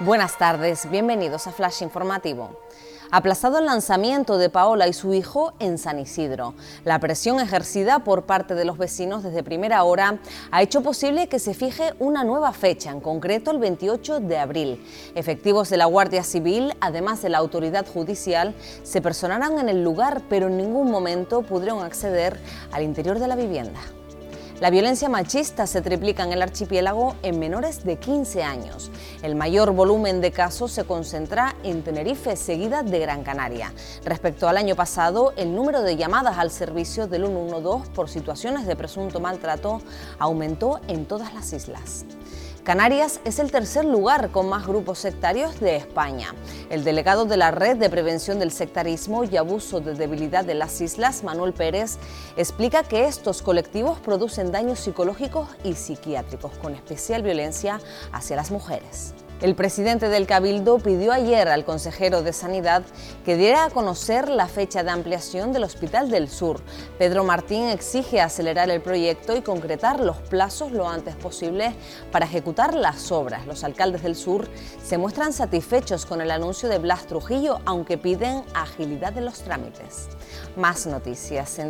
Buenas tardes, bienvenidos a Flash Informativo. Aplazado el lanzamiento de Paola y su hijo en San Isidro. La presión ejercida por parte de los vecinos desde primera hora ha hecho posible que se fije una nueva fecha, en concreto el 28 de abril. Efectivos de la Guardia Civil, además de la autoridad judicial, se personarán en el lugar, pero en ningún momento pudieron acceder al interior de la vivienda. La violencia machista se triplica en el archipiélago en menores de 15 años. El mayor volumen de casos se concentra en Tenerife, seguida de Gran Canaria. Respecto al año pasado, el número de llamadas al servicio del 112 por situaciones de presunto maltrato aumentó en todas las islas. Canarias es el tercer lugar con más grupos sectarios de España. El delegado de la Red de Prevención del Sectarismo y Abuso de Debilidad de las Islas, Manuel Pérez, explica que estos colectivos producen daños psicológicos y psiquiátricos, con especial violencia hacia las mujeres. El presidente del Cabildo pidió ayer al consejero de Sanidad que diera a conocer la fecha de ampliación del Hospital del Sur. Pedro Martín exige acelerar el proyecto y concretar los plazos lo antes posible para ejecutar las obras. Los alcaldes del Sur se muestran satisfechos con el anuncio de Blas Trujillo, aunque piden agilidad en los trámites. Más noticias en.